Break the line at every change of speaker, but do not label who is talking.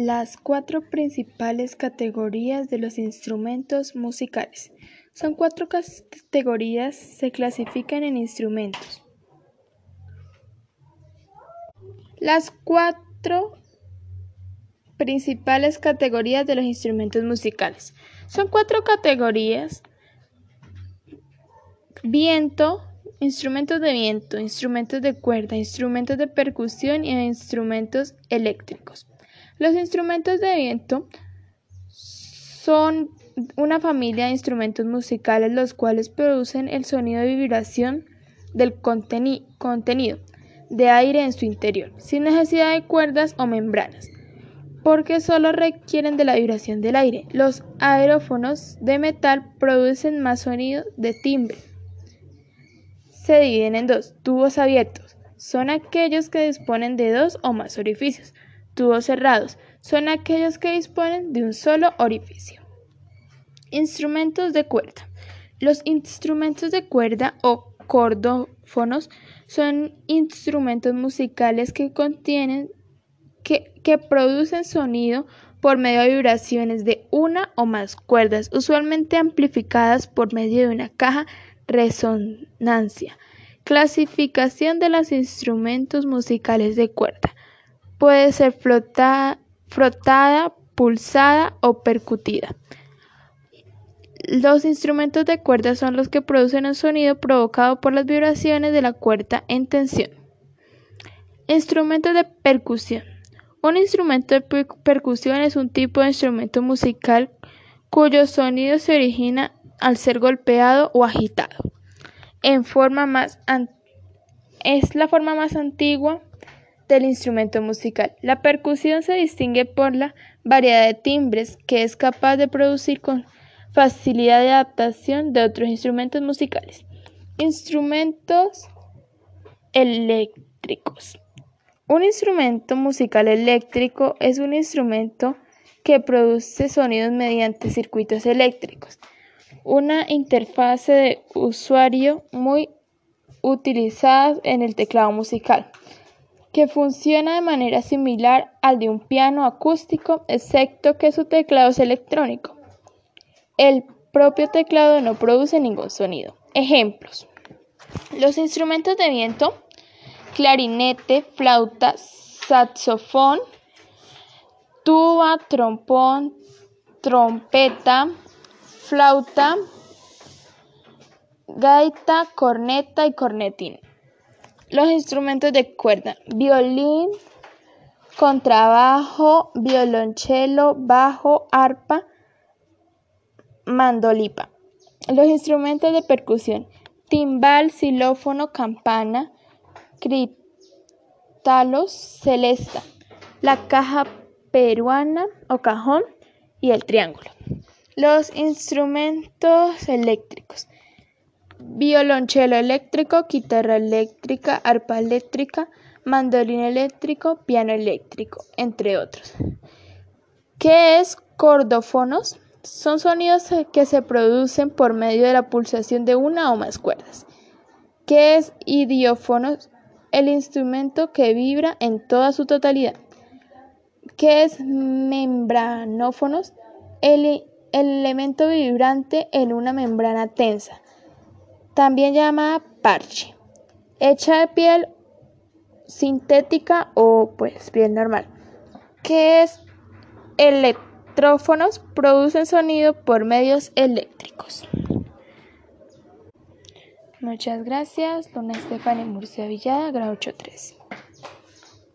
Las cuatro principales categorías de los instrumentos musicales. Son cuatro categorías, se clasifican en instrumentos. Las cuatro principales categorías de los instrumentos musicales. Son cuatro categorías. Viento, instrumentos de viento, instrumentos de cuerda, instrumentos de percusión y instrumentos eléctricos. Los instrumentos de viento son una familia de instrumentos musicales los cuales producen el sonido de vibración del contenido de aire en su interior, sin necesidad de cuerdas o membranas, porque solo requieren de la vibración del aire. Los aerófonos de metal producen más sonido de timbre. Se dividen en dos, tubos abiertos. Son aquellos que disponen de dos o más orificios Tubos cerrados son aquellos que disponen de un solo orificio. Instrumentos de cuerda. Los instrumentos de cuerda o cordófonos son instrumentos musicales que contienen que, que, producen sonido por medio de vibraciones de una o más cuerdas, usualmente amplificadas por medio de una caja resonancia. Clasificación de los instrumentos musicales de cuerda. Puede ser frotada, pulsada o percutida. Los instrumentos de cuerda son los que producen un sonido provocado por las vibraciones de la cuerda en tensión. Instrumentos de percusión. Un instrumento de percusión es un tipo de instrumento musical cuyo sonido se origina al ser golpeado o agitado. Es la forma más antigua del instrumento musical. La percusión se distingue por la variedad de timbres que es capaz de producir con facilidad de adaptación de otros instrumentos musicales. Instrumentos eléctricos. Un instrumento musical eléctrico es un instrumento que produce sonidos mediante circuitos eléctricos. Una interfase de usuario muy utilizada en el teclado musical que funciona de manera similar al de un piano acústico, excepto que su teclado es electrónico. El propio teclado no produce ningún sonido. Ejemplos. Los instrumentos de viento, clarinete, flauta, saxofón, tuba, trompón, trompeta, flauta, gaita, corneta y cornetín. Los instrumentos de cuerda: violín, contrabajo, violonchelo, bajo, arpa, mandolipa. Los instrumentos de percusión: timbal, xilófono, campana, crítalos, celesta, la caja peruana o cajón y el triángulo. Los instrumentos eléctricos: violonchelo eléctrico, guitarra eléctrica, arpa eléctrica, mandolín eléctrico, piano eléctrico, entre otros. ¿Qué es cordófonos? Son sonidos que se producen por medio de la pulsación de una o más cuerdas. ¿Qué es idiófonos? El instrumento que vibra en toda su totalidad. ¿Qué es membranófonos? El elemento vibrante en una membrana tensa también llamada parche, hecha de piel sintética o pues piel normal, que es electrófonos, producen sonido por medios eléctricos. Muchas gracias, Dona Estefania Murcia Villada, grado 83.